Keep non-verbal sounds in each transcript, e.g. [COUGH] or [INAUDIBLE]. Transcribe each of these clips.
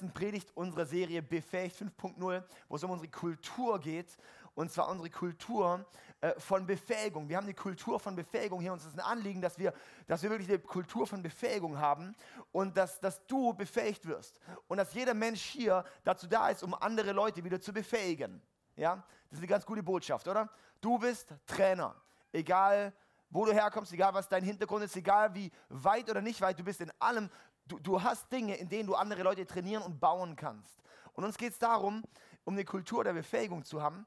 letzten Predigt unserer Serie Befähigt 5.0, wo es um unsere Kultur geht. Und zwar unsere Kultur äh, von Befähigung. Wir haben die Kultur von Befähigung hier. Uns ist ein Anliegen, dass wir, dass wir wirklich eine Kultur von Befähigung haben und dass, dass du befähigt wirst. Und dass jeder Mensch hier dazu da ist, um andere Leute wieder zu befähigen. Ja? Das ist eine ganz gute Botschaft, oder? Du bist Trainer. Egal, wo du herkommst, egal was dein Hintergrund ist, egal wie weit oder nicht weit du bist, in allem, du, du hast Dinge, in denen du andere Leute trainieren und bauen kannst. Und uns geht es darum, um eine Kultur der Befähigung zu haben.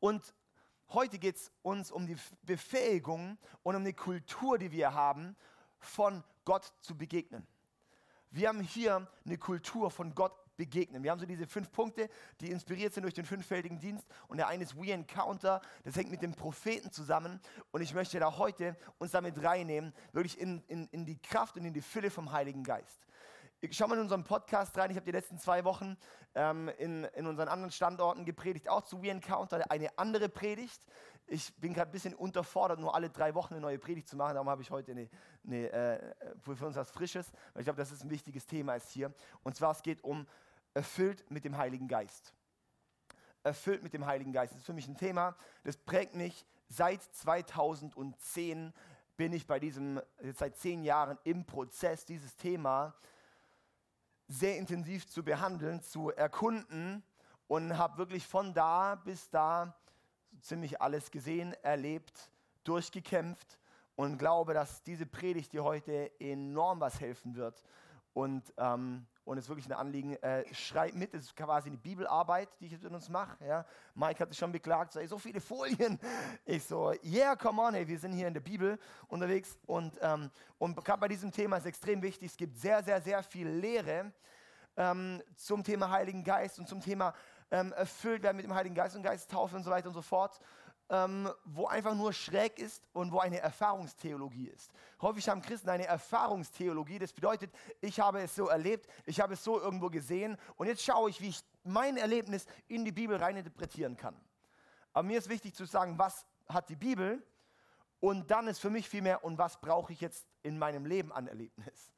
Und heute geht es uns um die Befähigung und um eine Kultur, die wir haben, von Gott zu begegnen. Wir haben hier eine Kultur von Gott begegnen. Wir haben so diese fünf Punkte, die inspiriert sind durch den fünffältigen Dienst. Und der eine ist We Encounter, das hängt mit dem Propheten zusammen. Und ich möchte da heute uns damit reinnehmen, wirklich in, in, in die Kraft und in die Fülle vom Heiligen Geist. Schau mal in unseren Podcast rein. Ich habe die letzten zwei Wochen ähm, in, in unseren anderen Standorten gepredigt, auch zu We Encounter, eine andere Predigt. Ich bin gerade ein bisschen unterfordert, nur alle drei Wochen eine neue Predigt zu machen. Darum habe ich heute eine, eine, äh, für uns was Frisches, weil ich glaube, das ist ein wichtiges Thema ist hier. Und zwar, es geht um erfüllt mit dem Heiligen Geist. Erfüllt mit dem Heiligen Geist. Das ist für mich ein Thema, das prägt mich seit 2010 bin ich bei diesem, jetzt seit zehn Jahren im Prozess, dieses Thema sehr intensiv zu behandeln, zu erkunden und habe wirklich von da bis da ziemlich alles gesehen, erlebt, durchgekämpft und glaube, dass diese Predigt dir heute enorm was helfen wird. Und, ähm, und es ist wirklich ein Anliegen, äh, schreib mit, das ist quasi eine Bibelarbeit, die ich mit uns mache. Ja. Mike hat sich schon beklagt, so, ey, so viele Folien. Ich so, yeah, come on, ey, wir sind hier in der Bibel unterwegs. Und, ähm, und gerade bei diesem Thema ist extrem wichtig, es gibt sehr, sehr, sehr viel Lehre ähm, zum Thema Heiligen Geist und zum Thema ähm, erfüllt werden mit dem Heiligen Geist und Geisttaufe und so weiter und so fort ähm, wo einfach nur schräg ist und wo eine Erfahrungstheologie ist. Häufig haben Christen eine Erfahrungstheologie. Das bedeutet, ich habe es so erlebt, ich habe es so irgendwo gesehen und jetzt schaue ich, wie ich mein Erlebnis in die Bibel reininterpretieren kann. Aber mir ist wichtig zu sagen, was hat die Bibel und dann ist für mich vielmehr, und was brauche ich jetzt in meinem Leben an Erlebnis.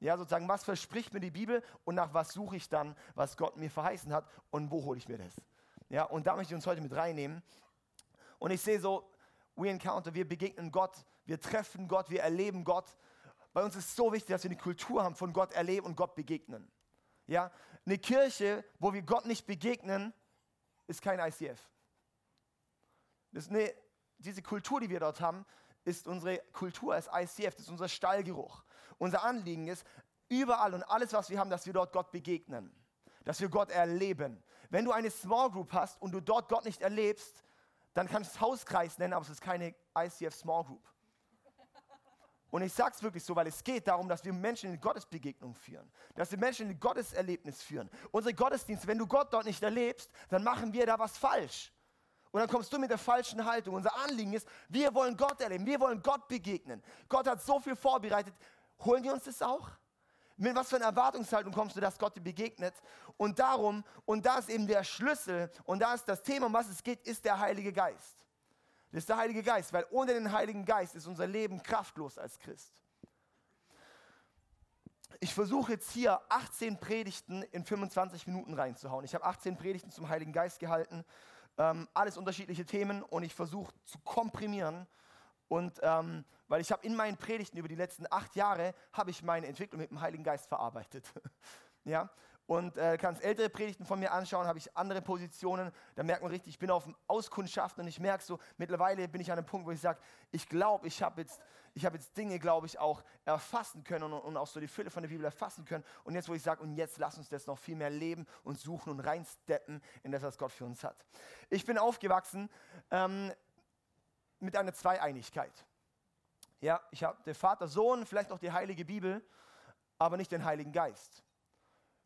Ja, sozusagen, was verspricht mir die Bibel und nach was suche ich dann, was Gott mir verheißen hat und wo hole ich mir das? Ja, und da möchte ich uns heute mit reinnehmen. Und ich sehe so, we encounter, wir begegnen Gott, wir treffen Gott, wir erleben Gott. Bei uns ist es so wichtig, dass wir eine Kultur haben von Gott erleben und Gott begegnen. Ja, eine Kirche, wo wir Gott nicht begegnen, ist kein ICF. Eine, diese Kultur, die wir dort haben, ist unsere Kultur als ICF, das ist unser Stallgeruch. Unser Anliegen ist, überall und alles, was wir haben, dass wir dort Gott begegnen, dass wir Gott erleben. Wenn du eine Small Group hast und du dort Gott nicht erlebst, dann kannst du es Hauskreis nennen, aber es ist keine ICF Small Group. Und ich sage es wirklich so, weil es geht darum, dass wir Menschen in Gottesbegegnung führen, dass wir Menschen in Gotteserlebnis führen. Unsere Gottesdienste, wenn du Gott dort nicht erlebst, dann machen wir da was falsch. Und dann kommst du mit der falschen Haltung. Unser Anliegen ist, wir wollen Gott erleben, wir wollen Gott begegnen. Gott hat so viel vorbereitet. Holen wir uns das auch? Mit was für einer Erwartungshaltung kommst du, dass Gott dir begegnet? Und darum, und da ist eben der Schlüssel, und da ist das Thema, um was es geht, ist der Heilige Geist. Das ist der Heilige Geist, weil ohne den Heiligen Geist ist unser Leben kraftlos als Christ. Ich versuche jetzt hier 18 Predigten in 25 Minuten reinzuhauen. Ich habe 18 Predigten zum Heiligen Geist gehalten, ähm, alles unterschiedliche Themen und ich versuche zu komprimieren und ähm, weil ich habe in meinen Predigten über die letzten acht Jahre, habe ich meine Entwicklung mit dem Heiligen Geist verarbeitet. [LAUGHS] ja? Und äh, kannst ältere Predigten von mir anschauen, habe ich andere Positionen. Da merkt man richtig, ich bin auf dem Auskundschaften und ich merke so, mittlerweile bin ich an einem Punkt, wo ich sage, ich glaube, ich habe jetzt, hab jetzt Dinge, glaube ich, auch erfassen können und, und, auch so die Fülle von der Bibel erfassen können. Und jetzt, wo ich sage, und jetzt lass uns das noch viel mehr leben und suchen und reinsteppen in das, was Gott für uns hat. Ich bin aufgewachsen ähm, mit einer Zweieinigkeit. Ja, ich habe den Vater, Sohn, vielleicht auch die Heilige Bibel, aber nicht den Heiligen Geist.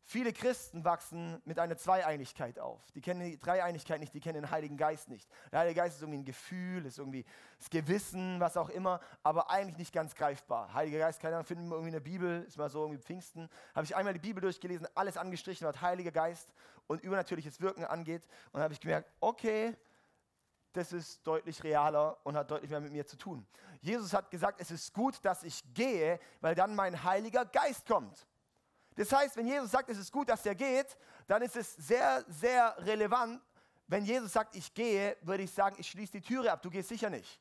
Viele Christen wachsen mit einer Zweieinigkeit auf. Die kennen die Dreieinigkeit nicht, die kennen den Heiligen Geist nicht. Der Heilige Geist ist irgendwie ein Gefühl, ist irgendwie das Gewissen, was auch immer, aber eigentlich nicht ganz greifbar. Heiliger Geist, keine Ahnung, finden wir irgendwie in der Bibel, ist mal so irgendwie Pfingsten. Habe ich einmal die Bibel durchgelesen, alles angestrichen, was Heiliger Geist und übernatürliches Wirken angeht. Und habe ich gemerkt, okay, das ist deutlich realer und hat deutlich mehr mit mir zu tun. Jesus hat gesagt, es ist gut, dass ich gehe, weil dann mein Heiliger Geist kommt. Das heißt, wenn Jesus sagt, es ist gut, dass er geht, dann ist es sehr, sehr relevant. Wenn Jesus sagt, ich gehe, würde ich sagen, ich schließe die Türe ab, du gehst sicher nicht.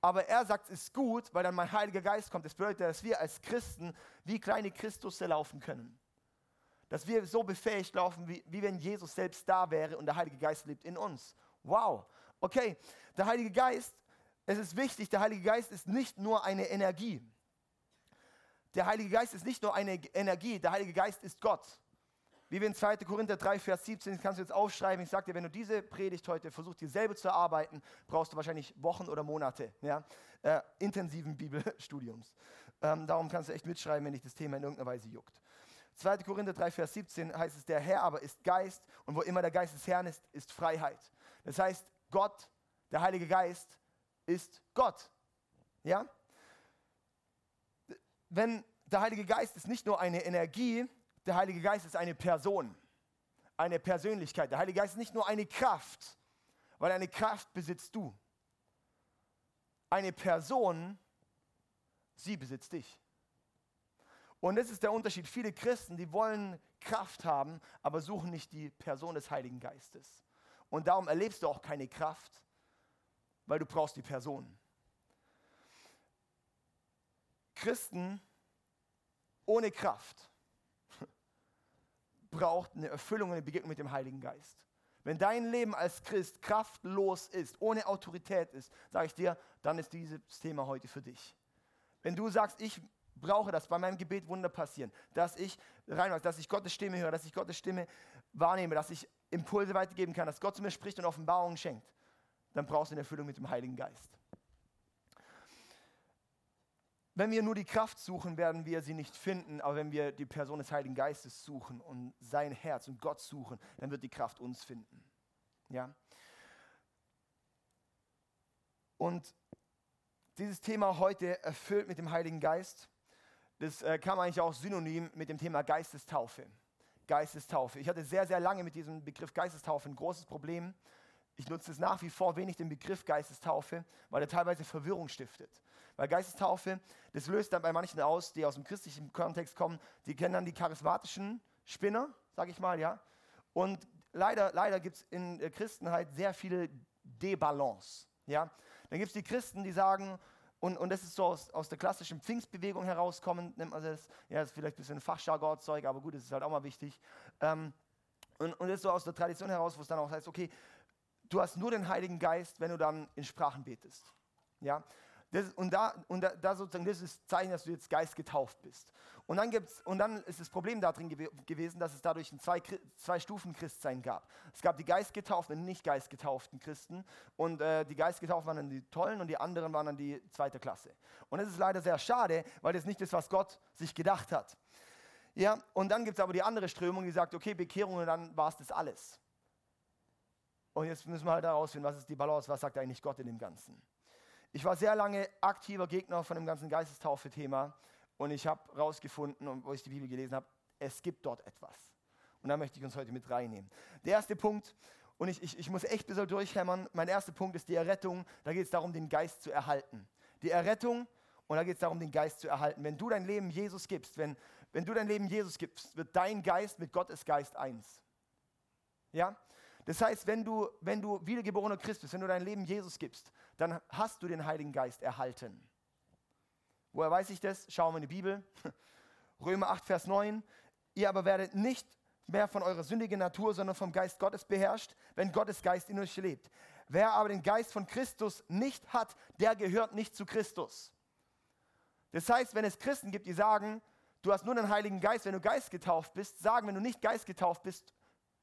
Aber er sagt, es ist gut, weil dann mein Heiliger Geist kommt. Das bedeutet, dass wir als Christen wie kleine Christusse laufen können. Dass wir so befähigt laufen, wie, wie wenn Jesus selbst da wäre und der Heilige Geist lebt in uns. Wow. Okay, der Heilige Geist, es ist wichtig, der Heilige Geist ist nicht nur eine Energie. Der Heilige Geist ist nicht nur eine Energie, der Heilige Geist ist Gott. Wie wir in 2. Korinther 3, Vers 17, das kannst du jetzt aufschreiben. Ich sage dir, wenn du diese Predigt heute versuchst, dir selber zu erarbeiten, brauchst du wahrscheinlich Wochen oder Monate ja, äh, intensiven Bibelstudiums. Ähm, darum kannst du echt mitschreiben, wenn dich das Thema in irgendeiner Weise juckt. 2. Korinther 3, Vers 17 heißt es, der Herr aber ist Geist und wo immer der Geist des Herrn ist, ist Freiheit. Das heißt, Gott, der Heilige Geist, ist Gott. Ja? wenn der Heilige Geist ist nicht nur eine Energie, der Heilige Geist ist eine Person, eine Persönlichkeit. Der Heilige Geist ist nicht nur eine Kraft, weil eine Kraft besitzt du. Eine Person, sie besitzt dich. Und das ist der Unterschied. Viele Christen, die wollen Kraft haben, aber suchen nicht die Person des Heiligen Geistes. Und darum erlebst du auch keine Kraft, weil du brauchst die Person. Christen ohne Kraft [LAUGHS] braucht eine Erfüllung eine Begegnung mit dem Heiligen Geist. Wenn dein Leben als Christ kraftlos ist, ohne Autorität ist, sage ich dir, dann ist dieses Thema heute für dich. Wenn du sagst, ich brauche das, bei meinem Gebet Wunder passieren, dass ich reinwachse, dass ich Gottes Stimme höre, dass ich Gottes Stimme wahrnehme, dass ich Impulse weitergeben kann, dass Gott zu mir spricht und Offenbarungen schenkt, dann brauchst du eine Erfüllung mit dem Heiligen Geist. Wenn wir nur die Kraft suchen, werden wir sie nicht finden, aber wenn wir die Person des Heiligen Geistes suchen und sein Herz und Gott suchen, dann wird die Kraft uns finden. Ja? Und dieses Thema heute erfüllt mit dem Heiligen Geist, das äh, kam eigentlich auch synonym mit dem Thema Geistestaufe. Geistestaufe. Ich hatte sehr, sehr lange mit diesem Begriff Geistestaufe ein großes Problem. Ich nutze es nach wie vor wenig den Begriff Geistestaufe, weil er teilweise Verwirrung stiftet. Weil Geistestaufe, das löst dann bei manchen aus, die aus dem christlichen Kontext kommen, die kennen dann die charismatischen Spinner, sag ich mal, ja. Und leider, leider gibt es in der Christenheit sehr viele Debalance, ja. Dann gibt es die Christen, die sagen, und, und das ist so aus, aus der klassischen Pfingstbewegung herauskommend, nennt man das, ja, das ist vielleicht ein bisschen Fachjargonzeug, aber gut, das ist halt auch mal wichtig. Ähm, und, und das ist so aus der Tradition heraus, wo es dann auch heißt, okay, du hast nur den Heiligen Geist, wenn du dann in Sprachen betest. Ja? Das, und da, und da, da, sozusagen, das ist das Zeichen, dass du jetzt Geist getauft bist. Und dann, gibt's, und dann ist das Problem darin gew gewesen, dass es dadurch ein zwei, zwei Stufen Christsein gab. Es gab die geistgetauften und nicht geistgetauften Christen. Und äh, die geistgetauften waren dann die Tollen und die anderen waren dann die zweite Klasse. Und das ist leider sehr schade, weil das nicht ist, was Gott sich gedacht hat. Ja, und dann gibt es aber die andere Strömung, die sagt, okay, Bekehrung und dann war es das alles. Und jetzt müssen wir halt herausfinden, was ist die Balance, was sagt eigentlich Gott in dem Ganzen. Ich war sehr lange aktiver Gegner von dem ganzen Geistestaufe-Thema und ich habe herausgefunden, wo ich die Bibel gelesen habe, es gibt dort etwas. Und da möchte ich uns heute mit reinnehmen. Der erste Punkt, und ich, ich, ich muss echt ein bisschen durchhämmern, mein erster Punkt ist die Errettung. Da geht es darum, den Geist zu erhalten. Die Errettung, und da geht es darum, den Geist zu erhalten. Wenn du dein Leben Jesus gibst, wenn, wenn du dein Leben Jesus gibst, wird dein Geist mit Gottes Geist eins. Ja? Das heißt, wenn du, wenn du wiedergeborener Christ bist, wenn du dein Leben Jesus gibst, dann hast du den Heiligen Geist erhalten. Woher weiß ich das? Schauen wir in die Bibel. [LAUGHS] Römer 8, Vers 9. Ihr aber werdet nicht mehr von eurer sündigen Natur, sondern vom Geist Gottes beherrscht, wenn Gottes Geist in euch lebt. Wer aber den Geist von Christus nicht hat, der gehört nicht zu Christus. Das heißt, wenn es Christen gibt, die sagen, du hast nur den Heiligen Geist, wenn du Geist getauft bist, sagen, wenn du nicht Geist getauft bist,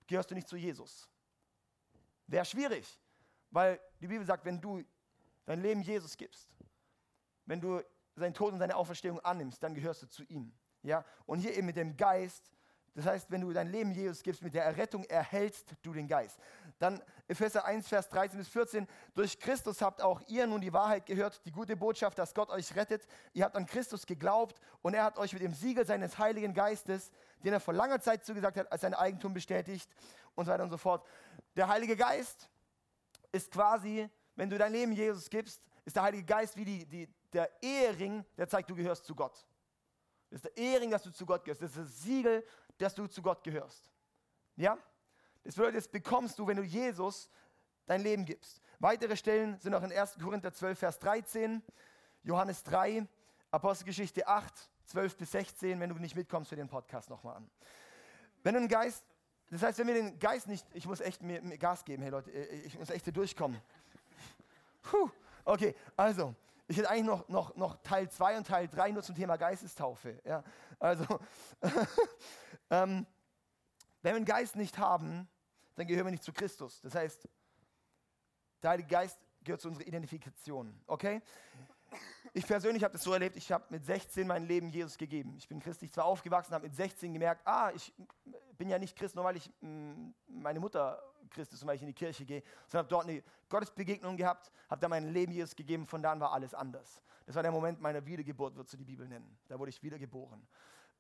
gehörst du nicht zu Jesus. Wäre schwierig, weil die Bibel sagt, wenn du dein Leben Jesus gibst, wenn du seinen Tod und seine Auferstehung annimmst, dann gehörst du zu ihm. Ja? Und hier eben mit dem Geist, das heißt, wenn du dein Leben Jesus gibst, mit der Errettung erhältst du den Geist. Dann Epheser 1, Vers 13 bis 14, durch Christus habt auch ihr nun die Wahrheit gehört, die gute Botschaft, dass Gott euch rettet. Ihr habt an Christus geglaubt und er hat euch mit dem Siegel seines Heiligen Geistes, den er vor langer Zeit zugesagt hat, als sein Eigentum bestätigt und so weiter und so fort. Der Heilige Geist ist quasi, wenn du dein Leben Jesus gibst, ist der Heilige Geist wie die, die, der Ehering, der zeigt, du gehörst zu Gott. Das ist der Ehring, dass du zu Gott gehörst. Das ist das Siegel, dass du zu Gott gehörst. Ja? Das bedeutet, das bekommst du, wenn du Jesus dein Leben gibst. Weitere Stellen sind auch in 1. Korinther 12, Vers 13, Johannes 3, Apostelgeschichte 8, 12 bis 16. Wenn du nicht mitkommst, für den Podcast nochmal an. Wenn du einen Geist, das heißt, wenn wir den Geist nicht, ich muss echt mir, mir Gas geben, hey Leute, ich muss echt hier durchkommen. Puh, okay, also, ich hätte eigentlich noch, noch, noch Teil 2 und Teil 3 nur zum Thema Geistestaufe. Ja, also, [LAUGHS] ähm, wenn wir einen Geist nicht haben, dann gehören wir nicht zu Christus. Das heißt, der Heilige Geist gehört zu unserer Identifikation. Okay? Ich persönlich habe das so erlebt, ich habe mit 16 mein Leben Jesus gegeben. Ich bin christlich zwar aufgewachsen, habe mit 16 gemerkt, ah, ich bin ja nicht Christ, nur weil ich mm, meine Mutter Christ ist und weil ich in die Kirche gehe, sondern habe dort eine Gottesbegegnung gehabt, habe da mein Leben Jesus gegeben, von da an war alles anders. Das war der Moment meiner Wiedergeburt, wird so die Bibel nennen. Da wurde ich wiedergeboren.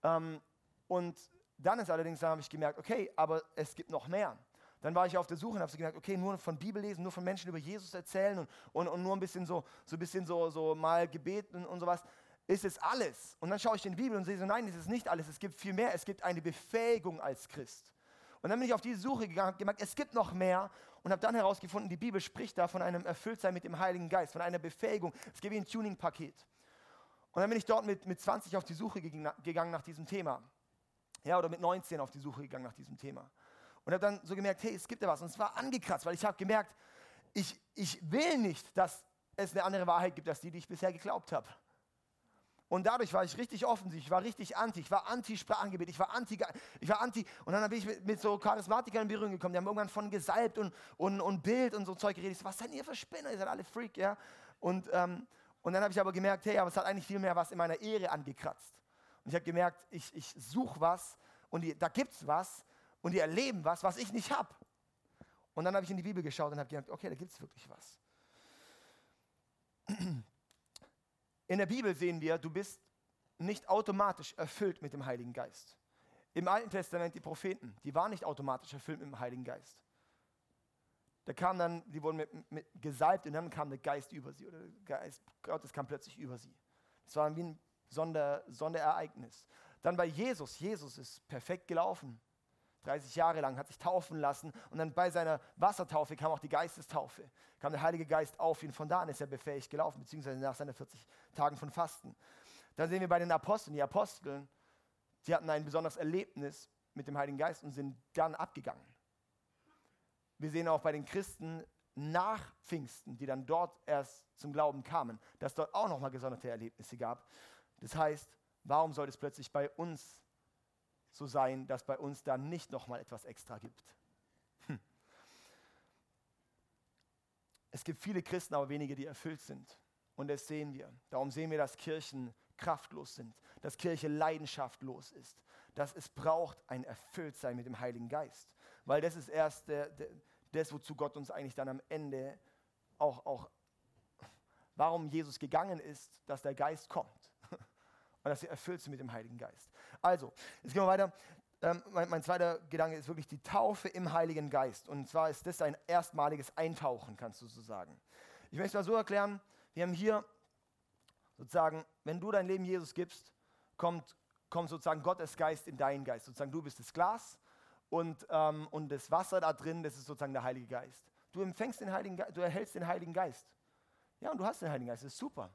Ähm, und dann ist allerdings, dann habe ich gemerkt, okay, aber es gibt noch mehr. Dann war ich auf der Suche und habe so gemerkt, okay, nur von Bibel lesen, nur von Menschen über Jesus erzählen und, und, und nur ein bisschen so, so ein bisschen so, so mal Gebet und, und sowas. Ist es alles? Und dann schaue ich in die Bibel und sehe so, nein, es ist nicht alles. Es gibt viel mehr. Es gibt eine Befähigung als Christ. Und dann bin ich auf diese Suche gegangen, habe gemerkt, es gibt noch mehr und habe dann herausgefunden, die Bibel spricht da von einem Erfülltsein mit dem Heiligen Geist, von einer Befähigung. Es gibt wie ein Tuning-Paket. Und dann bin ich dort mit, mit 20 auf die Suche gegangen nach diesem Thema. Ja, oder mit 19 auf die Suche gegangen nach diesem Thema. Und habe dann so gemerkt, hey, es gibt ja was. Und es war angekratzt, weil ich habe gemerkt, ich, ich will nicht, dass es eine andere Wahrheit gibt, als die, die ich bisher geglaubt habe. Und dadurch war ich richtig offensiv, ich war richtig anti, ich war anti-Sprachengebet, ich war anti, ich war anti. Und dann bin ich mit, mit, so Charismatikern in Berührung gekommen, die haben irgendwann von gesalbt und, und, und Bild und so Zeug geredet. Ich so, was seid ihr für Spinner? Ihr seid alle Freak, ja? Und, ähm, und dann habe ich aber gemerkt, hey, aber es hat eigentlich viel mehr was in meiner Ehre angekratzt. Und ich habe gemerkt, ich, ich suche was und die, da gibt es was und die erleben was, was ich nicht habe. Und dann habe ich in die Bibel geschaut und habe gemerkt, okay, da gibt es wirklich was. [CLEARS THROAT] In der Bibel sehen wir, du bist nicht automatisch erfüllt mit dem Heiligen Geist. Im Alten Testament die Propheten, die waren nicht automatisch erfüllt mit dem Heiligen Geist. Da kam dann, die wurden mit, mit gesalbt und dann kam der Geist über sie oder der Geist Gottes kam plötzlich über sie. Das war wie ein Sonder, Sonderereignis. Dann bei Jesus, Jesus ist perfekt gelaufen. 30 Jahre lang, hat sich taufen lassen und dann bei seiner Wassertaufe kam auch die Geistestaufe. Kam der Heilige Geist auf ihn. Von da an ist er befähigt gelaufen, beziehungsweise nach seinen 40 Tagen von Fasten. Dann sehen wir bei den Aposteln, die Aposteln, die hatten ein besonderes Erlebnis mit dem Heiligen Geist und sind dann abgegangen. Wir sehen auch bei den Christen nach Pfingsten, die dann dort erst zum Glauben kamen, dass dort auch nochmal gesonderte Erlebnisse gab. Das heißt, warum soll es plötzlich bei uns so sein, dass bei uns dann nicht nochmal etwas extra gibt. Hm. Es gibt viele Christen, aber wenige, die erfüllt sind. Und das sehen wir. Darum sehen wir, dass Kirchen kraftlos sind, dass Kirche leidenschaftlos ist, dass es braucht ein Erfülltsein mit dem Heiligen Geist. Weil das ist erst der, der, das, wozu Gott uns eigentlich dann am Ende auch, auch, warum Jesus gegangen ist, dass der Geist kommt und dass sie erfüllt sind mit dem Heiligen Geist. Also, jetzt gehen wir weiter. Ähm, mein, mein, zweiter Gedanke ist wirklich die Taufe im Heiligen Geist. Und zwar ist das ein erstmaliges Eintauchen, kannst du so sagen. Ich möchte es mal so erklären, wir haben hier sozusagen, wenn du dein Leben Jesus gibst, kommt, kommt sozusagen Gottes Geist in deinen Geist. Sozusagen du bist das Glas und, ähm, und das Wasser da drin, das ist sozusagen der Heilige Geist. Du empfängst den Heiligen Geist, du erhältst den Heiligen Geist. Ja, und du hast den Heiligen Geist, das ist super.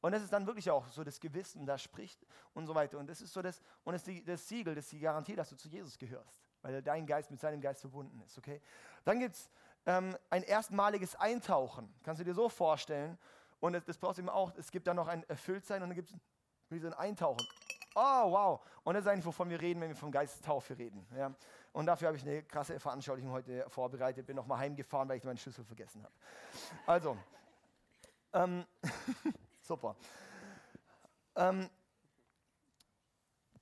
Und das ist dann wirklich auch so das Gewissen, das spricht und so weiter. Und das ist so das, und das, das Siegel, das ist die Garantie, dass du zu Jesus gehörst, weil dein Geist mit seinem Geist verbunden ist. Okay? Dann gibt es ähm, ein erstmaliges Eintauchen. Kannst du dir so vorstellen? Und das, das brauchst du eben auch, es gibt dann noch ein Erfülltsein und dann gibt es ein Eintauchen. Oh, wow. Und das ist eigentlich, wovon wir reden, wenn wir vom Geistestaufe reden. Ja? Und dafür habe ich eine krasse Veranschaulichung heute vorbereitet. Bin nochmal heimgefahren, weil ich meinen Schlüssel vergessen habe. Also, ähm, [LAUGHS] Super. Ähm,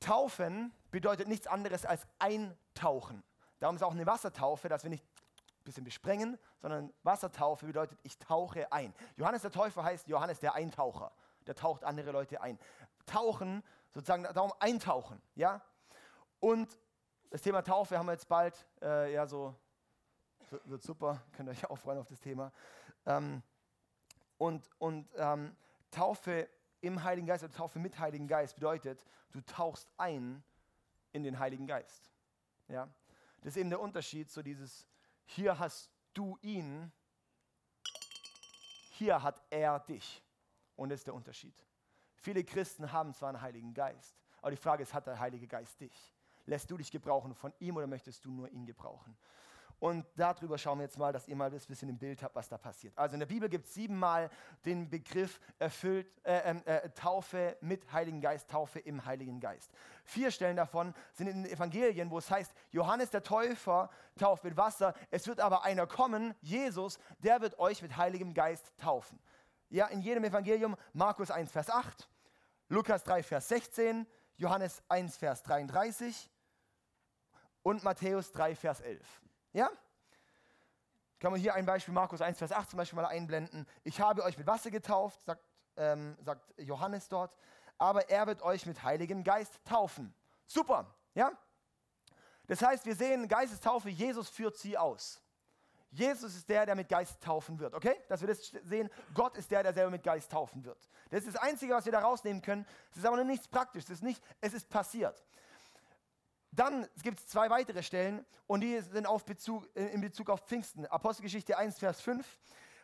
Taufen bedeutet nichts anderes als eintauchen. Darum ist auch eine Wassertaufe, dass wir nicht ein bisschen besprengen, sondern Wassertaufe bedeutet, ich tauche ein. Johannes der Täufer heißt Johannes der Eintaucher. Der taucht andere Leute ein. Tauchen, sozusagen, darum eintauchen. Ja? Und das Thema Taufe haben wir jetzt bald, äh, ja, so wird super, könnt ihr euch auch freuen auf das Thema. Ähm, und und ähm, Taufe im Heiligen Geist oder Taufe mit Heiligen Geist bedeutet, du tauchst ein in den Heiligen Geist. Ja? Das ist eben der Unterschied, so dieses, hier hast du ihn, hier hat er dich. Und das ist der Unterschied. Viele Christen haben zwar einen Heiligen Geist, aber die Frage ist, hat der Heilige Geist dich? Lässt du dich gebrauchen von ihm oder möchtest du nur ihn gebrauchen? Und darüber schauen wir jetzt mal, dass ihr mal ein bisschen im Bild habt, was da passiert. Also in der Bibel gibt es siebenmal den Begriff erfüllt, äh, ähm, äh, Taufe mit Heiligen Geist, Taufe im Heiligen Geist. Vier Stellen davon sind in den Evangelien, wo es heißt, Johannes der Täufer tauft mit Wasser, es wird aber einer kommen, Jesus, der wird euch mit Heiligem Geist taufen. Ja, in jedem Evangelium, Markus 1, Vers 8, Lukas 3, Vers 16, Johannes 1, Vers 33 und Matthäus 3, Vers 11. Ja? Kann man hier ein Beispiel, Markus 1, Vers 8 zum Beispiel mal einblenden. Ich habe euch mit Wasser getauft, sagt, ähm, sagt Johannes dort, aber er wird euch mit Heiligem Geist taufen. Super, ja? Das heißt, wir sehen Geistestaufe, Jesus führt sie aus. Jesus ist der, der mit Geist taufen wird, okay? Dass wir das sehen, Gott ist der, der selber mit Geist taufen wird. Das ist das Einzige, was wir da rausnehmen können. Es ist aber noch nichts Praktisches, es ist, nicht, es ist passiert. Dann gibt es zwei weitere Stellen und die sind auf Bezug, äh, in Bezug auf Pfingsten. Apostelgeschichte 1, Vers 5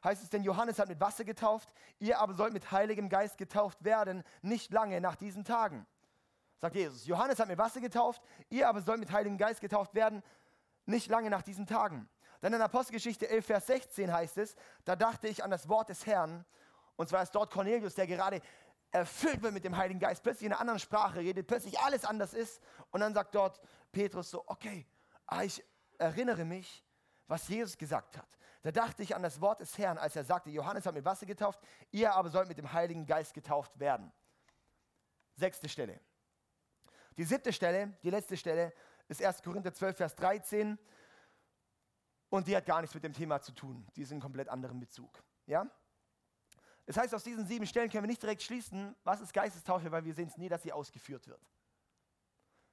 heißt es, denn Johannes hat mit Wasser getauft, ihr aber sollt mit Heiligem Geist getauft werden, nicht lange nach diesen Tagen. Sagt Jesus, Johannes hat mit Wasser getauft, ihr aber sollt mit Heiligem Geist getauft werden, nicht lange nach diesen Tagen. Dann in Apostelgeschichte 11, Vers 16 heißt es, da dachte ich an das Wort des Herrn, und zwar ist dort Cornelius, der gerade erfüllt wird mit dem Heiligen Geist, plötzlich in einer anderen Sprache redet, plötzlich alles anders ist. Und dann sagt dort Petrus so, okay, ah, ich erinnere mich, was Jesus gesagt hat. Da dachte ich an das Wort des Herrn, als er sagte, Johannes hat mit Wasser getauft, ihr aber sollt mit dem Heiligen Geist getauft werden. Sechste Stelle. Die siebte Stelle, die letzte Stelle, ist 1. Korinther 12, Vers 13. Und die hat gar nichts mit dem Thema zu tun. Die ist in komplett anderem Bezug. Ja? Das heißt, aus diesen sieben Stellen können wir nicht direkt schließen, was ist Geistestaufe, weil wir sehen es nie, dass sie ausgeführt wird.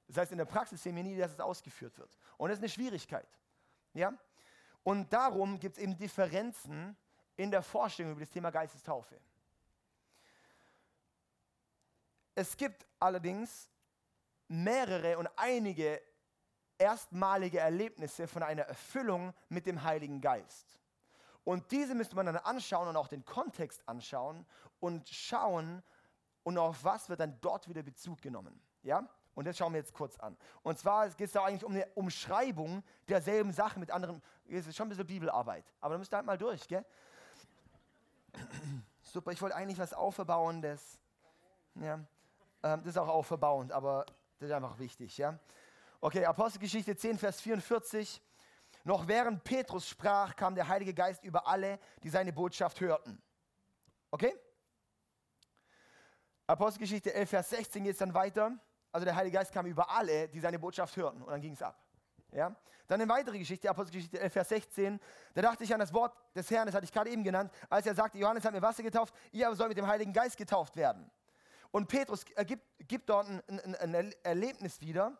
Das heißt, in der Praxis sehen wir nie, dass es ausgeführt wird. Und das ist eine Schwierigkeit. Ja? Und darum gibt es eben Differenzen in der Vorstellung über das Thema Geistestaufe. Es gibt allerdings mehrere und einige erstmalige Erlebnisse von einer Erfüllung mit dem Heiligen Geist. Und diese müsste man dann anschauen und auch den Kontext anschauen und schauen, und auf was wird dann dort wieder Bezug genommen. Ja? Und das schauen wir jetzt kurz an. Und zwar geht es da eigentlich um eine Umschreibung derselben Sache mit anderen. Es ist schon ein bisschen Bibelarbeit, aber da müsst ihr halt mal durch, gell? [CLEARS THROAT] Super, ich wollte eigentlich was aufbauen, das, ja, ähm, das ist auch auferbauend, aber das ist einfach wichtig, ja. Okay, Apostelgeschichte 10, Vers 44. Noch während Petrus sprach, kam der Heilige Geist über alle, die seine Botschaft hörten. Okay? Apostelgeschichte 11, Vers 16 geht es dann weiter. Also der Heilige Geist kam über alle, die seine Botschaft hörten. Und dann ging es ab. Ja? Dann eine weitere Geschichte, Apostelgeschichte 11, Vers 16. Da dachte ich an das Wort des Herrn, das hatte ich gerade eben genannt, als er sagte, Johannes hat mir Wasser getauft, ihr aber soll mit dem Heiligen Geist getauft werden. Und Petrus gibt, gibt dort ein, ein, ein Erlebnis wieder.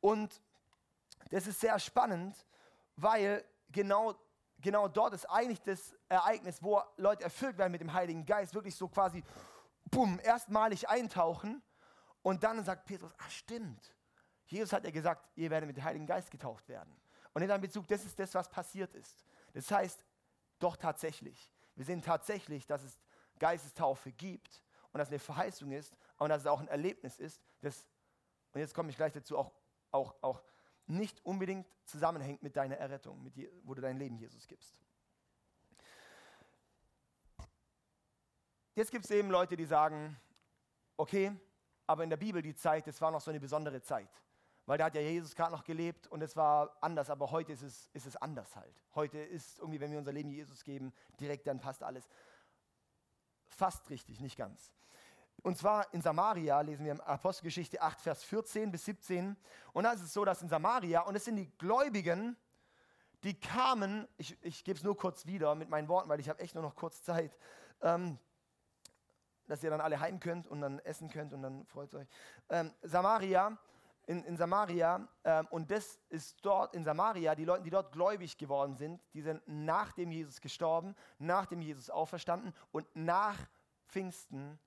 Und das ist sehr spannend, weil genau, genau dort ist eigentlich das Ereignis, wo Leute erfüllt werden mit dem Heiligen Geist, wirklich so quasi, bumm, erstmalig eintauchen und dann sagt Petrus, ah stimmt, Jesus hat ja gesagt, ihr werdet mit dem Heiligen Geist getaucht werden. Und in einem Bezug, das ist das, was passiert ist. Das heißt, doch tatsächlich, wir sehen tatsächlich, dass es Geistestaufe gibt und dass es eine Verheißung ist und dass es auch ein Erlebnis ist, das, und jetzt komme ich gleich dazu, auch, auch, auch nicht unbedingt zusammenhängt mit deiner Errettung, mit die, wo du dein Leben Jesus gibst. Jetzt gibt es eben Leute, die sagen, okay, aber in der Bibel die Zeit, das war noch so eine besondere Zeit. Weil da hat ja Jesus gerade noch gelebt und es war anders, aber heute ist es, ist es anders halt. Heute ist irgendwie, wenn wir unser Leben Jesus geben, direkt dann passt alles. Fast richtig, nicht ganz. Und zwar in Samaria lesen wir in Apostelgeschichte 8, Vers 14 bis 17. Und da ist es so, dass in Samaria, und es sind die Gläubigen, die kamen, ich, ich gebe es nur kurz wieder mit meinen Worten, weil ich habe echt nur noch kurz Zeit, ähm, dass ihr dann alle heim könnt und dann essen könnt und dann freut euch. Ähm, Samaria, in, in Samaria, ähm, und das ist dort in Samaria, die Leute, die dort gläubig geworden sind, die sind nach dem Jesus gestorben, nach dem Jesus auferstanden und nach Pfingsten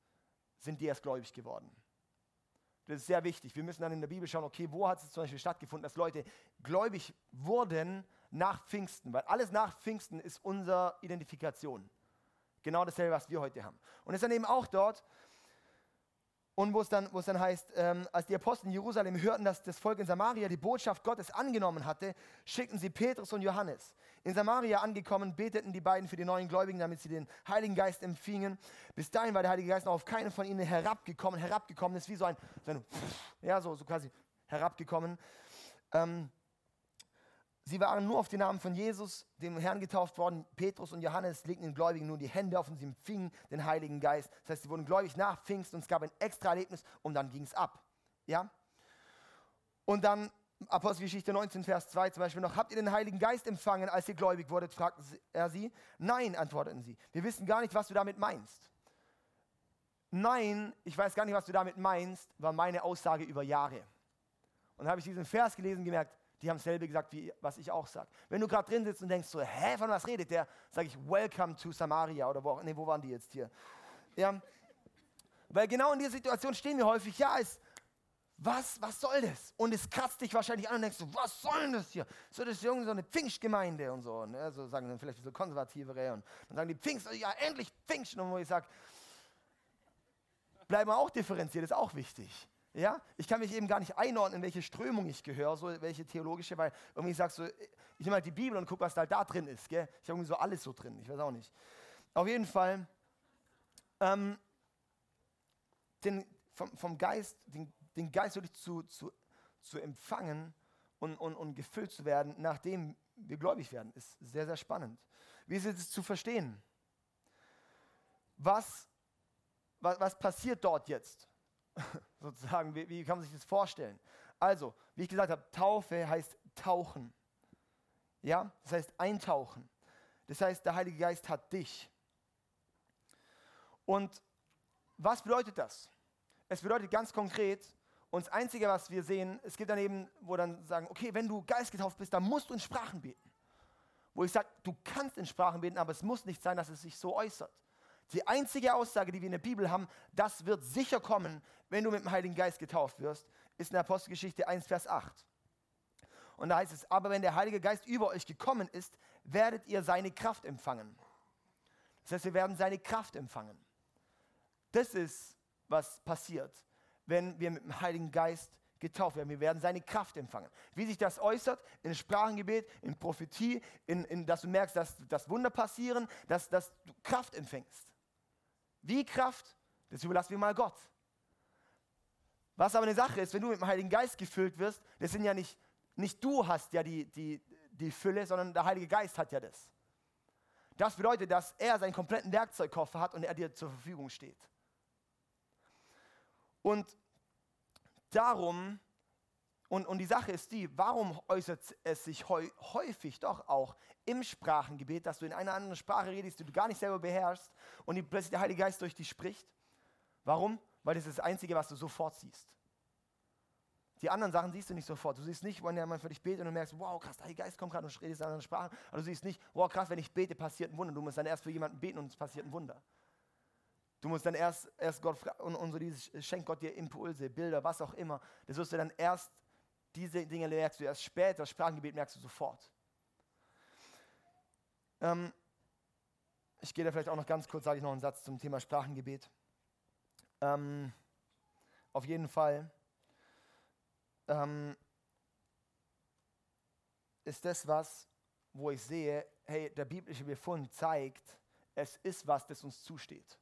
sind die erst gläubig geworden. Das ist sehr wichtig. Wir müssen dann in der Bibel schauen, okay, wo hat es zum Beispiel stattgefunden, dass Leute gläubig wurden nach Pfingsten, weil alles nach Pfingsten ist unsere Identifikation. Genau dasselbe, was wir heute haben. Und es ist dann eben auch dort, und wo es dann, wo es dann heißt, ähm, als die Apostel in Jerusalem hörten, dass das Volk in Samaria die Botschaft Gottes angenommen hatte, schickten sie Petrus und Johannes. In Samaria angekommen, beteten die beiden für die neuen Gläubigen, damit sie den Heiligen Geist empfingen. Bis dahin war der Heilige Geist noch auf keinen von ihnen herabgekommen. Herabgekommen ist wie so ein, so ein ja, so, so quasi herabgekommen. Ähm, Sie waren nur auf den Namen von Jesus, dem Herrn, getauft worden. Petrus und Johannes legten den Gläubigen nur die Hände auf und sie empfingen den Heiligen Geist. Das heißt, sie wurden gläubig nach Pfingst und es gab ein extra Erlebnis und dann ging es ab. Ja? Und dann Apostelgeschichte 19, Vers 2 zum Beispiel noch, habt ihr den Heiligen Geist empfangen, als ihr gläubig wurdet, fragte er sie. Nein, antworteten sie. Wir wissen gar nicht, was du damit meinst. Nein, ich weiß gar nicht, was du damit meinst, war meine Aussage über Jahre. Und dann habe ich diesen Vers gelesen und gemerkt, die haben dasselbe gesagt, wie was ich auch sage. Wenn du gerade drin sitzt und denkst so, hä, von was redet der? Sage ich, welcome to Samaria oder wo, nee, wo waren die jetzt hier? Ja, weil genau in dieser Situation stehen wir häufig, ja, es, was, was soll das? Und es kratzt dich wahrscheinlich an und denkst so, was soll denn das hier? So, das ist irgendwie so eine Pfingstgemeinde und so. Ne? So sagen dann vielleicht so konservativere und dann sagen die Pfingst, ja, endlich Pfingsten. Und wo ich sage, bleiben wir auch differenziert, ist auch wichtig. Ja? Ich kann mich eben gar nicht einordnen, in welche Strömung ich gehöre, so welche theologische, weil irgendwie sage so, ich nehme halt die Bibel und gucke, was da, da drin ist. Gell? Ich habe irgendwie so alles so drin, ich weiß auch nicht. Auf jeden Fall, ähm, den, vom, vom Geist, den, den Geist wirklich zu, zu, zu empfangen und, und, und gefüllt zu werden, nachdem wir gläubig werden, ist sehr, sehr spannend. Wie ist es zu verstehen? Was, was, was passiert dort jetzt? [LAUGHS] sozusagen, wie, wie, kann man sich das vorstellen? Also, wie ich gesagt habe, Taufe heißt tauchen. Ja, das heißt eintauchen. Das heißt, der Heilige Geist hat dich. Und was bedeutet das? Es bedeutet ganz konkret, und das Einzige, was wir sehen, es gibt dann eben, wo dann sagen, okay, wenn du geistgetauft bist, dann musst du in Sprachen beten. Wo ich sage, du kannst in Sprachen beten, aber es muss nicht sein, dass es sich so äußert. Die einzige Aussage, die wir in der Bibel haben, das wird sicher kommen, wenn du mit dem Heiligen Geist getauft wirst, ist in der Apostelgeschichte 1, Vers 8. Und da heißt es, aber wenn der Heilige Geist über euch gekommen ist, werdet ihr seine Kraft empfangen. Das heißt, wir werden seine Kraft empfangen. Das ist, was passiert, wenn wir mit dem Heiligen Geist getauft werden. Wir werden seine Kraft empfangen. Wie sich das äußert, in Sprachengebet, in Prophetie, in, in, dass du merkst, dass, dass Wunder passieren, dass, dass du Kraft empfängst. Wie Kraft, das überlassen wir mal Gott. Was aber eine Sache ist, wenn du mit dem Heiligen Geist gefüllt wirst, das sind ja nicht, nicht du hast ja die, die, die Fülle, sondern der Heilige Geist hat ja das. Das bedeutet, dass er seinen kompletten Werkzeugkoffer hat und er dir zur Verfügung steht. Und darum, und, und die Sache ist die, warum äußert es sich häufig doch auch im Sprachengebet, dass du in einer anderen Sprache redest, die du gar nicht selber beherrschst und die plötzlich der Heilige Geist durch dich spricht? Warum? Weil das ist das Einzige, was du sofort siehst. Die anderen Sachen siehst du nicht sofort. Du siehst nicht, wenn jemand für dich betet und du merkst, wow, krass, der Heilige Geist kommt gerade und redest in anderen Sprachen. Aber du siehst nicht, wow, krass, wenn ich bete, passiert ein Wunder. Du musst dann erst für jemanden beten und es passiert ein Wunder. Du musst dann erst, erst Gott fragen und, und so dieses, schenkt Gott dir Impulse, Bilder, was auch immer. Das wirst du dann erst, diese Dinge merkst du erst später, das Sprachengebet merkst du sofort. Ähm, ich gehe da vielleicht auch noch ganz kurz, sage ich noch einen Satz zum Thema Sprachengebet. Ähm, auf jeden Fall ähm, ist das was, wo ich sehe, hey, der biblische Befund zeigt, es ist was, das uns zusteht.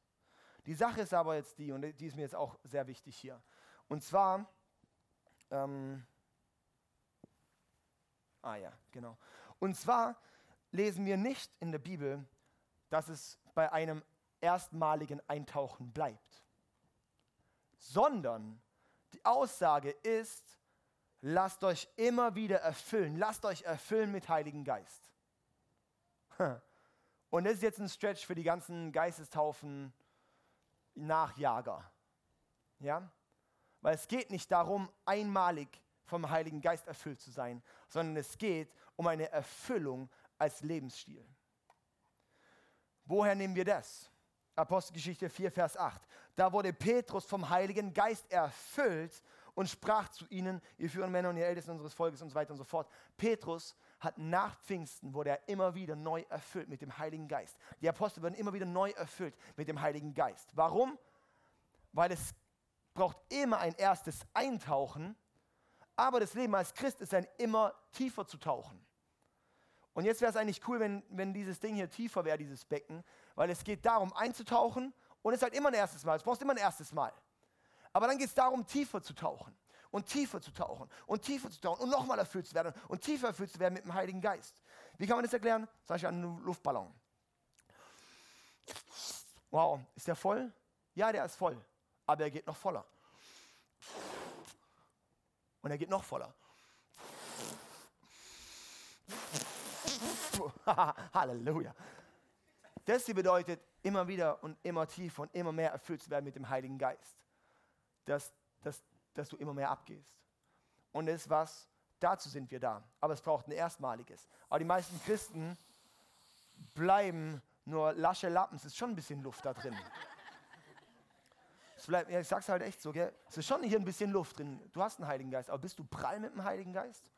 Die Sache ist aber jetzt die, und die ist mir jetzt auch sehr wichtig hier. Und zwar, ähm, ah ja, genau. Und zwar lesen wir nicht in der Bibel, dass es bei einem erstmaligen Eintauchen bleibt, sondern die Aussage ist, lasst euch immer wieder erfüllen, lasst euch erfüllen mit Heiligen Geist. [LAUGHS] Und das ist jetzt ein Stretch für die ganzen Geistestaufen Nachjager. Ja? Weil es geht nicht darum, einmalig vom Heiligen Geist erfüllt zu sein, sondern es geht um eine Erfüllung als Lebensstil. Woher nehmen wir das? Apostelgeschichte 4, Vers 8. Da wurde Petrus vom Heiligen Geist erfüllt und sprach zu ihnen, ihr führen Männer und ihr Ältesten unseres Volkes und so weiter und so fort. Petrus hat nach Pfingsten, wurde er immer wieder neu erfüllt mit dem Heiligen Geist. Die Apostel werden immer wieder neu erfüllt mit dem Heiligen Geist. Warum? Weil es braucht immer ein erstes Eintauchen, aber das Leben als Christ ist ein immer tiefer zu tauchen. Und jetzt wäre es eigentlich cool, wenn, wenn dieses Ding hier tiefer wäre, dieses Becken, weil es geht darum, einzutauchen und es ist halt immer ein erstes Mal. Es brauchst immer ein erstes Mal. Aber dann geht es darum, tiefer zu tauchen und tiefer zu tauchen und tiefer zu tauchen und nochmal erfüllt zu werden und tiefer erfüllt zu werden mit dem Heiligen Geist. Wie kann man das erklären? Zum Beispiel an einem Luftballon. Wow, ist der voll? Ja, der ist voll, aber er geht noch voller. Und er geht noch voller. [LAUGHS] Halleluja. Das hier bedeutet, immer wieder und immer tiefer und immer mehr erfüllt zu werden mit dem Heiligen Geist. Dass, dass, dass du immer mehr abgehst. Und das ist was, dazu sind wir da. Aber es braucht ein erstmaliges. Aber die meisten Christen bleiben nur lasche Lappen. Es ist schon ein bisschen Luft da drin. Bleibt, ja, ich sag's halt echt so, gell? Es ist schon hier ein bisschen Luft drin. Du hast einen Heiligen Geist, aber bist du prall mit dem Heiligen Geist?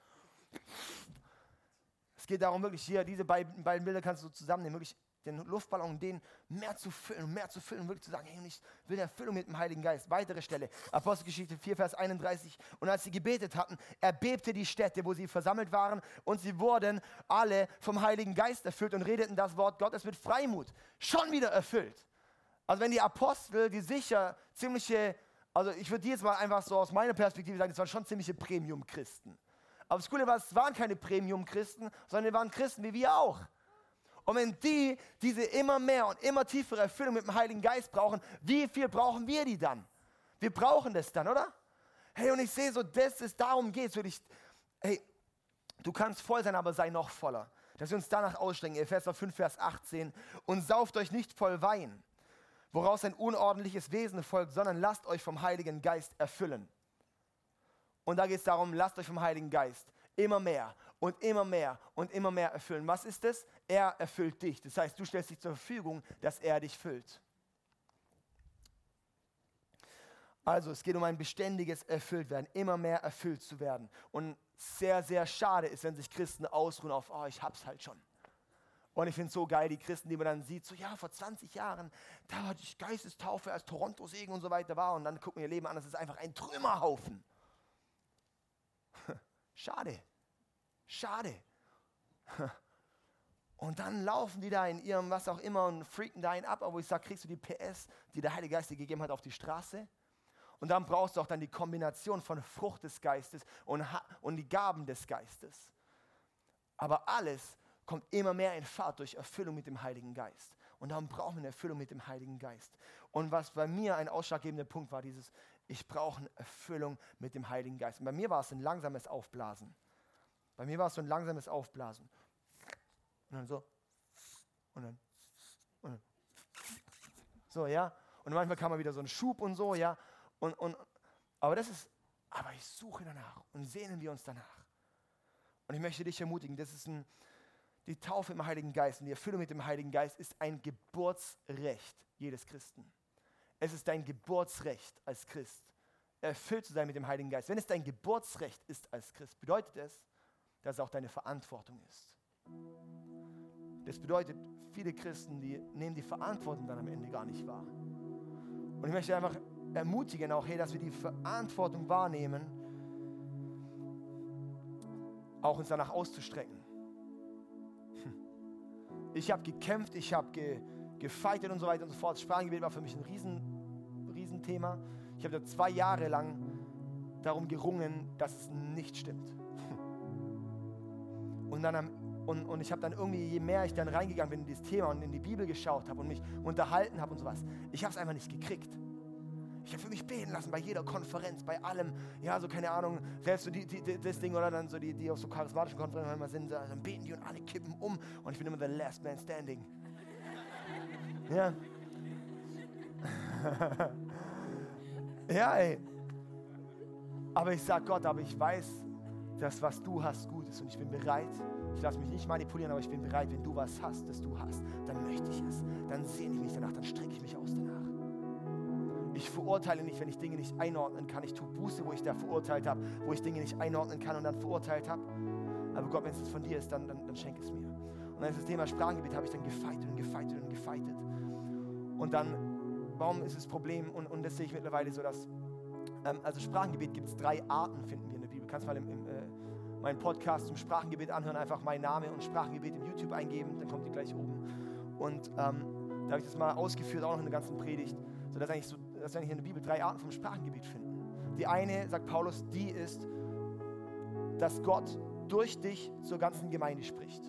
Es geht darum, wirklich hier, diese beiden, Bilder kannst du zusammennehmen, wirklich den Luftballon, den mehr zu füllen mehr zu füllen, wirklich zu sagen, hey, ich will Erfüllung mit dem Heiligen Geist. Weitere Stelle, Apostelgeschichte 4, Vers 31. Und als sie gebetet hatten, erbebte die Städte, wo sie versammelt waren, und sie wurden alle vom Heiligen Geist erfüllt und redeten das Wort Gottes mit Freimut. Schon wieder erfüllt. Also wenn die Apostel, die sicher ziemliche, also ich würde die jetzt mal einfach so aus meiner Perspektive sagen, das waren schon ziemliche Premium-Christen. Aber das Coole war, es waren keine Premium-Christen, sondern waren Christen wie wir auch. Und wenn die diese immer mehr und immer tiefere Erfüllung mit dem Heiligen Geist brauchen, wie viel brauchen wir die dann? Wir brauchen das dann, oder? Hey, und ich sehe so, das ist, darum geht es. Hey, du kannst voll sein, aber sei noch voller. Dass wir uns danach ausstrengen. Epheser 5, Vers 18. Und sauft euch nicht voll Wein, woraus ein unordentliches Wesen folgt, sondern lasst euch vom Heiligen Geist erfüllen. Und da geht es darum, lasst euch vom Heiligen Geist immer mehr und immer mehr und immer mehr erfüllen. Was ist es? Er erfüllt dich. Das heißt, du stellst dich zur Verfügung, dass er dich füllt. Also es geht um ein beständiges Erfülltwerden, immer mehr erfüllt zu werden. Und sehr, sehr schade ist, wenn sich Christen ausruhen auf, oh, ich hab's halt schon. Und ich finde es so geil, die Christen, die man dann sieht, so ja, vor 20 Jahren, da hatte ich Geistestaufe, als Toronto-Segen und so weiter war. Und dann gucken wir ihr Leben an, das ist einfach ein Trümmerhaufen. [LAUGHS] Schade. Schade. [LAUGHS] Und dann laufen die da in ihrem was auch immer und freaken da einen ab, aber ich sage, kriegst du die PS, die der Heilige Geist dir gegeben hat, auf die Straße? Und dann brauchst du auch dann die Kombination von Frucht des Geistes und, und die Gaben des Geistes. Aber alles kommt immer mehr in Fahrt durch Erfüllung mit dem Heiligen Geist. Und darum brauchen wir eine Erfüllung mit dem Heiligen Geist. Und was bei mir ein ausschlaggebender Punkt war, dieses, ich brauche eine Erfüllung mit dem Heiligen Geist. Und bei mir war es ein langsames Aufblasen. Bei mir war es so ein langsames Aufblasen. Und dann so. Und dann. Und dann. So, ja. Und manchmal kam mal wieder so ein Schub und so, ja. Und, und, aber das ist, aber ich suche danach und sehnen wir uns danach. Und ich möchte dich ermutigen, das ist ein, die Taufe im Heiligen Geist und die Erfüllung mit dem Heiligen Geist ist ein Geburtsrecht jedes Christen. Es ist dein Geburtsrecht als Christ, erfüllt zu sein mit dem Heiligen Geist. Wenn es dein Geburtsrecht ist als Christ, bedeutet es, dass es auch deine Verantwortung ist. Das bedeutet, viele Christen, die nehmen die Verantwortung dann am Ende gar nicht wahr. Und ich möchte einfach ermutigen auch, hey, dass wir die Verantwortung wahrnehmen, auch uns danach auszustrecken. Ich habe gekämpft, ich habe ge, gefeitet und so weiter und so fort. Sprachengebet war für mich ein riesen, riesen Thema. Ich habe da zwei Jahre lang darum gerungen, dass es nicht stimmt. [LAUGHS] Und, dann, und, und ich habe dann irgendwie, je mehr ich dann reingegangen bin in dieses Thema und in die Bibel geschaut habe und mich unterhalten habe und sowas, ich habe es einfach nicht gekriegt. Ich habe für mich beten lassen bei jeder Konferenz, bei allem. Ja, so keine Ahnung, selbst so die, die, das Ding oder dann so die, die auf so charismatischen Konferenzen immer sind, dann beten die und alle kippen um und ich bin immer der Last Man Standing. [LAUGHS] Ja. [LAUGHS] ja, ey. Aber ich sag Gott, aber ich weiß, das, was du hast, gut ist und ich bin bereit, Ich lasse mich nicht manipulieren, aber ich bin bereit, wenn du was hast, das du hast, dann möchte ich es. Dann sehne ich mich danach, dann strecke ich mich aus danach. Ich verurteile nicht, wenn ich Dinge nicht einordnen kann. Ich tue Buße, wo ich da verurteilt habe, wo ich Dinge nicht einordnen kann und dann verurteilt habe. Aber Gott, wenn es von dir ist, dann, dann, dann schenk es mir. Und dann ist das Thema Sprachengebet, habe ich dann gefeitet und gefeitet und gefeitet. Und dann, warum ist das Problem? Und, und das sehe ich mittlerweile so, dass, ähm, also Sprachengebet gibt es drei Arten, finden wir in der Bibel. Du kannst mal im, im, äh, meinen Podcast zum Sprachengebet anhören, einfach mein Name und Sprachengebet im YouTube eingeben, dann kommt die gleich oben. Und ähm, da habe ich das mal ausgeführt, auch noch in der ganzen Predigt, sodass eigentlich so dass wir in der Bibel drei Arten vom Sprachengebet finden. Die eine, sagt Paulus, die ist, dass Gott durch dich zur ganzen Gemeinde spricht.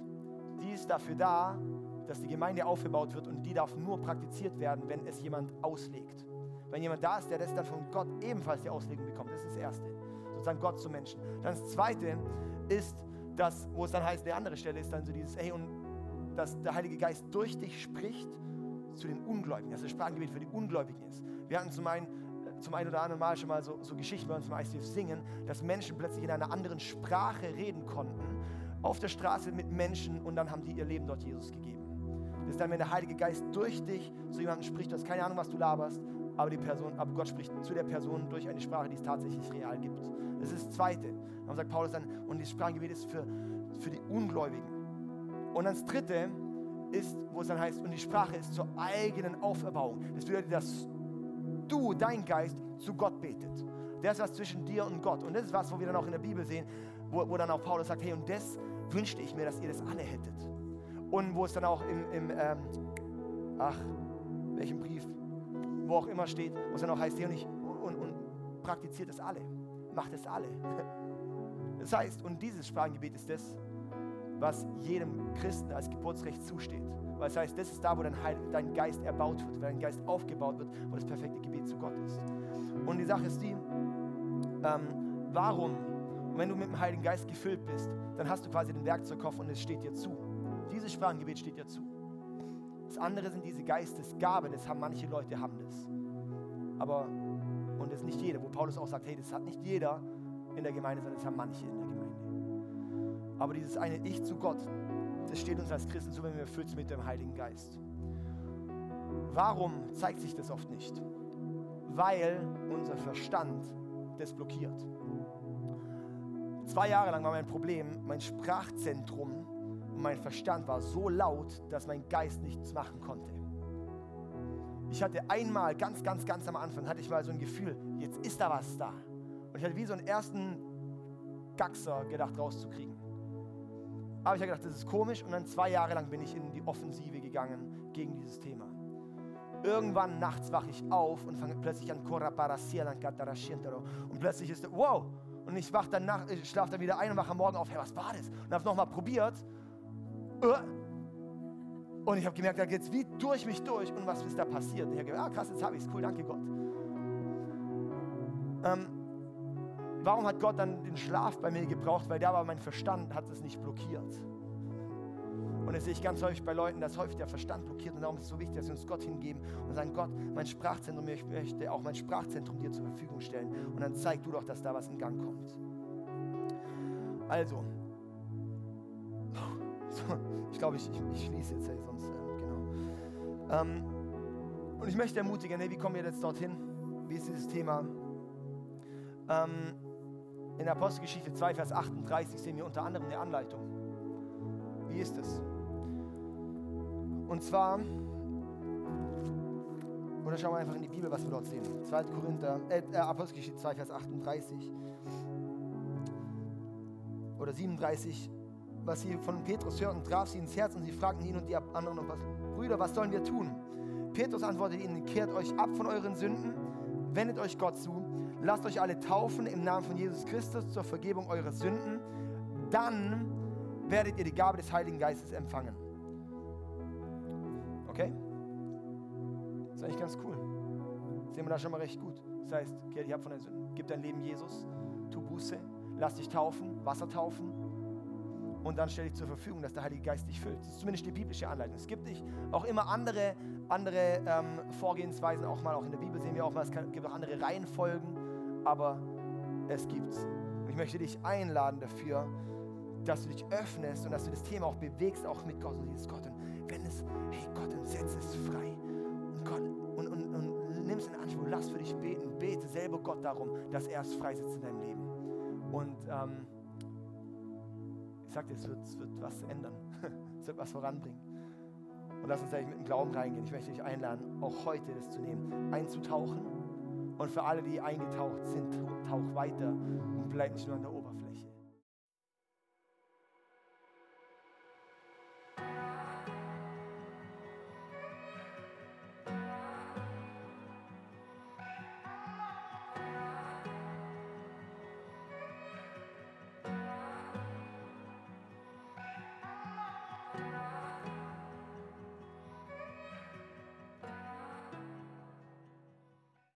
Die ist dafür da, dass die Gemeinde aufgebaut wird und die darf nur praktiziert werden, wenn es jemand auslegt. Wenn jemand da ist, der das dann von Gott ebenfalls die Auslegung bekommt. Das ist das Erste. Sozusagen Gott zum Menschen. Dann das Zweite ist, dass, wo es dann heißt, eine andere Stelle ist dann so dieses, hey, und dass der Heilige Geist durch dich spricht zu den Ungläubigen, dass das Sprachengebet für die Ungläubigen ist. Wir hatten zum einen, zum einen oder anderen Mal schon mal so, so Geschichten bei uns im ICF singen, dass Menschen plötzlich in einer anderen Sprache reden konnten, auf der Straße mit Menschen und dann haben die ihr Leben dort Jesus gegeben. Das ist dann, wenn der Heilige Geist durch dich zu jemandem spricht, du hast keine Ahnung, was du laberst, aber, die Person, aber Gott spricht zu der Person durch eine Sprache, die es tatsächlich real gibt. Das ist das Zweite. Dann sagt Paulus dann, und das Sprachengebet ist für, für die Ungläubigen. Und dann das Dritte ist, wo es dann heißt, und die Sprache ist zur eigenen Auferbauung. Das bedeutet, dass du, dein Geist, zu Gott betet. Das ist was zwischen dir und Gott. Und das ist was, wo wir dann auch in der Bibel sehen, wo, wo dann auch Paulus sagt, hey, und das wünschte ich mir, dass ihr das alle hättet. Und wo es dann auch im, im ähm, ach, welchem Brief, wo auch immer steht, wo es dann auch heißt, hey, und, ich, und, und praktiziert es alle. Macht es alle. [LAUGHS] Das heißt, und dieses Sprachengebet ist das, was jedem Christen als Geburtsrecht zusteht. Weil es heißt, das ist da, wo dein, Heil, dein Geist erbaut wird, wo dein Geist aufgebaut wird, wo das perfekte Gebet zu Gott ist. Und die Sache ist die, ähm, warum, wenn du mit dem Heiligen Geist gefüllt bist, dann hast du quasi den Werkzeugkoffer und es steht dir zu. Dieses Sprachengebet steht dir zu. Das andere sind diese Geistesgaben, das haben manche Leute, haben das. Aber, und das ist nicht jeder, wo Paulus auch sagt, hey, das hat nicht jeder in der Gemeinde, sondern das haben manche in der Gemeinde. Aber dieses eine Ich zu Gott, das steht uns als Christen zu, wenn wir erfüllt sind mit dem Heiligen Geist. Warum zeigt sich das oft nicht? Weil unser Verstand das blockiert. Zwei Jahre lang war mein Problem, mein Sprachzentrum und mein Verstand war so laut, dass mein Geist nichts machen konnte. Ich hatte einmal, ganz, ganz, ganz am Anfang, hatte ich mal so ein Gefühl, jetzt ist da was da. Und ich hatte wie so einen ersten Gaxer gedacht, rauszukriegen. Aber ich habe gedacht, das ist komisch und dann zwei Jahre lang bin ich in die Offensive gegangen gegen dieses Thema. Irgendwann nachts wache ich auf und fange plötzlich an und plötzlich ist wow und ich wach dann nach, ich schlafe dann wieder ein und wache morgen auf, hey, was war das? Und habe nochmal probiert und ich habe gemerkt, da geht es wie durch mich durch und was ist da passiert? Und ich habe gedacht, ah krass, jetzt habe ich es, cool, danke Gott. Ähm, Warum hat Gott dann den Schlaf bei mir gebraucht? Weil da war mein Verstand, hat es nicht blockiert. Und das sehe ich ganz häufig bei Leuten, dass häufig der Verstand blockiert. Und darum ist es so wichtig, dass wir uns Gott hingeben und sagen, Gott, mein Sprachzentrum, ich möchte auch mein Sprachzentrum dir zur Verfügung stellen. Und dann zeig du doch, dass da was in Gang kommt. Also, [LAUGHS] ich glaube, ich, ich, ich, schließe jetzt, sonst, äh, genau. Ähm, und ich möchte ermutigen, hey, wie kommen wir jetzt dorthin? Wie ist dieses Thema? Ähm, in Apostelgeschichte 2, Vers 38 sehen wir unter anderem eine Anleitung. Wie ist es? Und zwar, oder schauen wir einfach in die Bibel, was wir dort sehen. 2. Korinther, äh, äh Apostelgeschichte 2, Vers 38 oder 37, was sie von Petrus hörten, traf sie ins Herz und sie fragten ihn und die anderen, Brüder, was sollen wir tun? Petrus antwortete ihnen, kehrt euch ab von euren Sünden, wendet euch Gott zu Lasst euch alle taufen im Namen von Jesus Christus zur Vergebung eurer Sünden. Dann werdet ihr die Gabe des Heiligen Geistes empfangen. Okay? Das ist eigentlich ganz cool. Sehen wir da schon mal recht gut. Das heißt, kehr dich ab von deinen Sünden. Gib dein Leben Jesus, tu Buße, lass dich taufen, Wasser taufen und dann stell dich zur Verfügung, dass der Heilige Geist dich füllt. Das ist zumindest die biblische Anleitung. Es gibt nicht auch immer andere, andere ähm, Vorgehensweisen, auch mal auch in der Bibel sehen wir auch mal, es gibt auch andere Reihenfolgen aber es gibt's. Und ich möchte dich einladen dafür, dass du dich öffnest und dass du das Thema auch bewegst, auch mit Gott und siehst, Gott, und wenn es, hey Gott, dann setz es frei. Und Gott, und, und, und nimm es in Anspruch, lass für dich beten, bete selber Gott darum, dass er es freisetzt in deinem Leben. Und ähm, ich sagte, es wird, es wird was ändern, [LAUGHS] es wird was voranbringen. Und lass uns eigentlich mit dem Glauben reingehen. Ich möchte dich einladen, auch heute das zu nehmen, einzutauchen. Und für alle, die eingetaucht sind, tauch weiter und bleib nicht nur an der Oberfläche